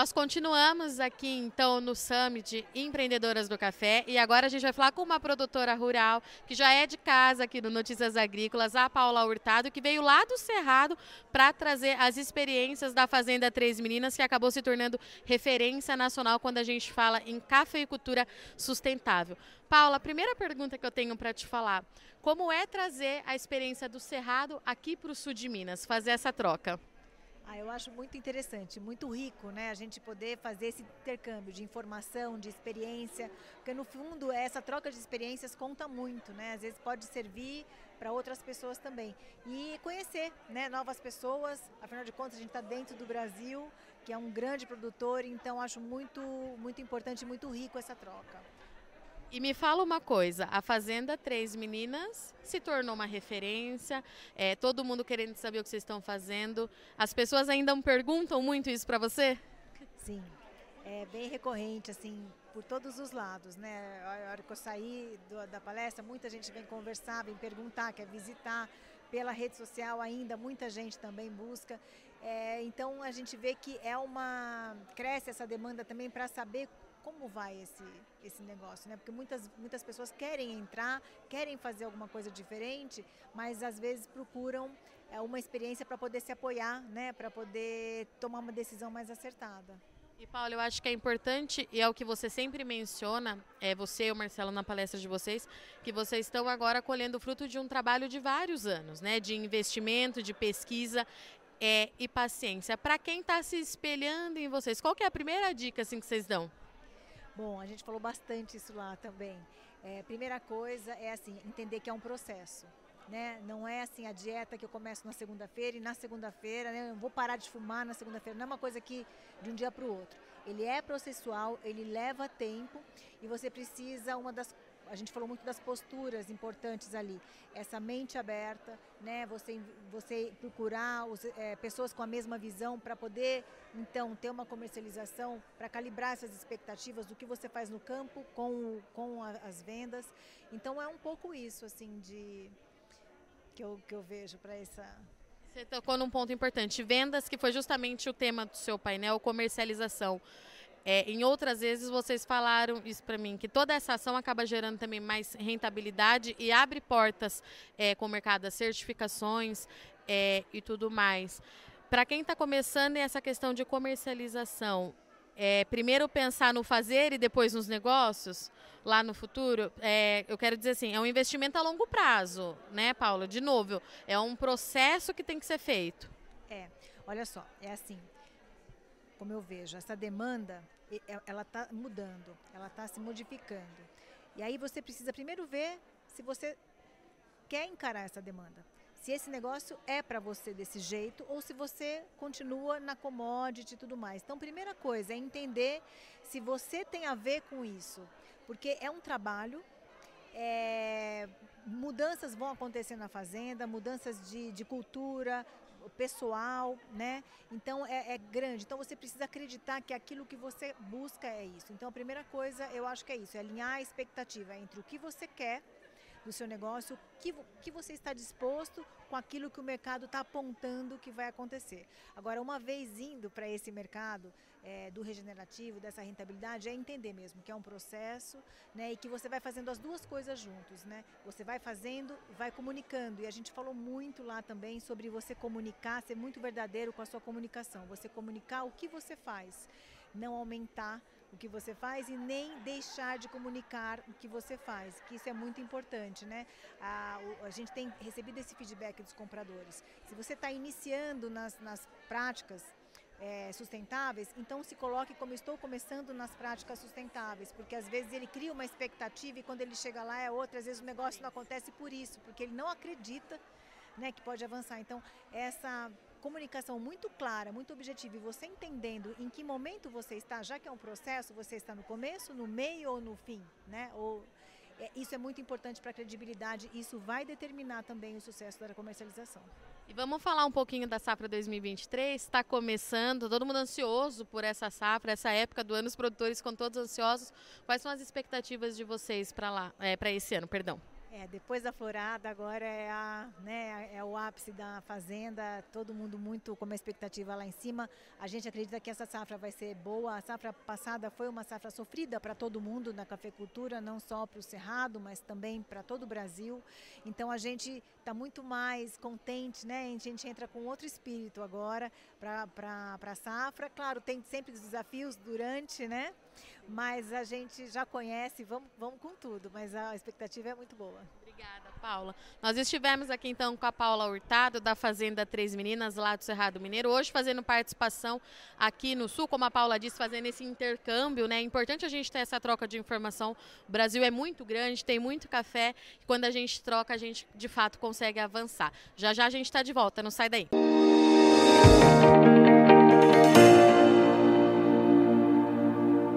Nós continuamos aqui então no Summit Empreendedoras do Café e agora a gente vai falar com uma produtora rural que já é de casa aqui no Notícias Agrícolas, a Paula Hurtado, que veio lá do Cerrado para trazer as experiências da Fazenda Três Meninas, que acabou se tornando referência nacional quando a gente fala em cafeicultura sustentável. Paula, a primeira pergunta que eu tenho para te falar, como é trazer a experiência do Cerrado aqui para o sul de Minas, fazer essa troca? Ah, eu acho muito interessante, muito rico, né? A gente poder fazer esse intercâmbio de informação, de experiência, porque no fundo essa troca de experiências conta muito, né? Às vezes pode servir para outras pessoas também e conhecer, né? Novas pessoas. Afinal de contas, a gente está dentro do Brasil, que é um grande produtor, então acho muito, muito importante, muito rico essa troca. E me fala uma coisa, a Fazenda Três Meninas se tornou uma referência, é, todo mundo querendo saber o que vocês estão fazendo. As pessoas ainda perguntam muito isso para você? Sim, é bem recorrente, assim, por todos os lados, né? A hora que eu saí do, da palestra, muita gente vem conversar, vem perguntar, quer visitar. Pela rede social ainda, muita gente também busca. É, então a gente vê que é uma. cresce essa demanda também para saber como vai esse, esse negócio, né? Porque muitas, muitas pessoas querem entrar, querem fazer alguma coisa diferente, mas às vezes procuram é, uma experiência para poder se apoiar, né? Para poder tomar uma decisão mais acertada. E Paulo, eu acho que é importante, e é o que você sempre menciona, é você e o Marcelo na palestra de vocês, que vocês estão agora colhendo fruto de um trabalho de vários anos, né? De investimento, de pesquisa é, e paciência. Para quem está se espelhando em vocês, qual é a primeira dica assim, que vocês dão? Bom, a gente falou bastante isso lá também. É, primeira coisa é assim, entender que é um processo. Né? Não é assim a dieta que eu começo na segunda-feira e na segunda-feira, né, eu vou parar de fumar na segunda-feira. Não é uma coisa que de um dia para o outro. Ele é processual, ele leva tempo e você precisa uma das a gente falou muito das posturas importantes ali. Essa mente aberta, né? Você, você procurar os, é, pessoas com a mesma visão para poder, então, ter uma comercialização, para calibrar essas expectativas do que você faz no campo com, com a, as vendas. Então, é um pouco isso, assim, de que eu, que eu vejo para essa você tocou num ponto importante. Vendas, que foi justamente o tema do seu painel, comercialização. É, em outras vezes vocês falaram isso para mim, que toda essa ação acaba gerando também mais rentabilidade e abre portas é, com o mercado das certificações é, e tudo mais. Para quem está começando essa questão de comercialização, é, primeiro pensar no fazer e depois nos negócios lá no futuro, é, eu quero dizer assim, é um investimento a longo prazo, né, Paula? De novo, é um processo que tem que ser feito. É, olha só, é assim, como eu vejo, essa demanda, é, ela está mudando, ela está se modificando. E aí você precisa primeiro ver se você quer encarar essa demanda. Se esse negócio é para você desse jeito ou se você continua na commodity e tudo mais. Então, primeira coisa é entender se você tem a ver com isso. Porque é um trabalho, é, mudanças vão acontecer na fazenda, mudanças de, de cultura, pessoal, né? Então é, é, grande. Então você precisa acreditar que aquilo que você busca é isso. Então a primeira coisa eu acho que é isso, é alinhar a expectativa entre o que você quer do seu negócio, o que, que você está disposto com aquilo que o mercado está apontando que vai acontecer. Agora, uma vez indo para esse mercado é, do regenerativo, dessa rentabilidade, é entender mesmo que é um processo né, e que você vai fazendo as duas coisas juntos. Né? Você vai fazendo vai comunicando. E a gente falou muito lá também sobre você comunicar, ser muito verdadeiro com a sua comunicação. Você comunicar o que você faz, não aumentar o que você faz e nem deixar de comunicar o que você faz, que isso é muito importante, né? A, a gente tem recebido esse feedback dos compradores. Se você está iniciando nas, nas práticas é, sustentáveis, então se coloque como estou começando nas práticas sustentáveis, porque às vezes ele cria uma expectativa e quando ele chega lá é outra, às vezes o negócio não acontece por isso, porque ele não acredita né, que pode avançar. Então, essa comunicação muito clara, muito objetiva, e você entendendo em que momento você está, já que é um processo, você está no começo, no meio ou no fim, né? Ou, é, isso é muito importante para a credibilidade, isso vai determinar também o sucesso da comercialização. E vamos falar um pouquinho da safra 2023, está começando, todo mundo ansioso por essa safra, essa época do ano, os produtores com todos ansiosos. Quais são as expectativas de vocês para lá, é, para esse ano, perdão? É, depois da florada, agora é, a, né, é o ápice da fazenda, todo mundo muito com uma expectativa lá em cima. A gente acredita que essa safra vai ser boa. A safra passada foi uma safra sofrida para todo mundo na cafeicultura, não só para o Cerrado, mas também para todo o Brasil. Então a gente está muito mais contente, né? A gente entra com outro espírito agora para a safra. Claro, tem sempre desafios durante, né? Mas a gente já conhece, vamos, vamos com tudo, mas a expectativa é muito boa. Obrigada, Paula. Nós estivemos aqui então com a Paula Hurtado, da Fazenda Três Meninas, lá do Cerrado Mineiro, hoje fazendo participação aqui no Sul, como a Paula disse, fazendo esse intercâmbio, né? É importante a gente ter essa troca de informação. O Brasil é muito grande, tem muito café, e quando a gente troca, a gente de fato consegue avançar. Já já a gente está de volta, não sai daí. Música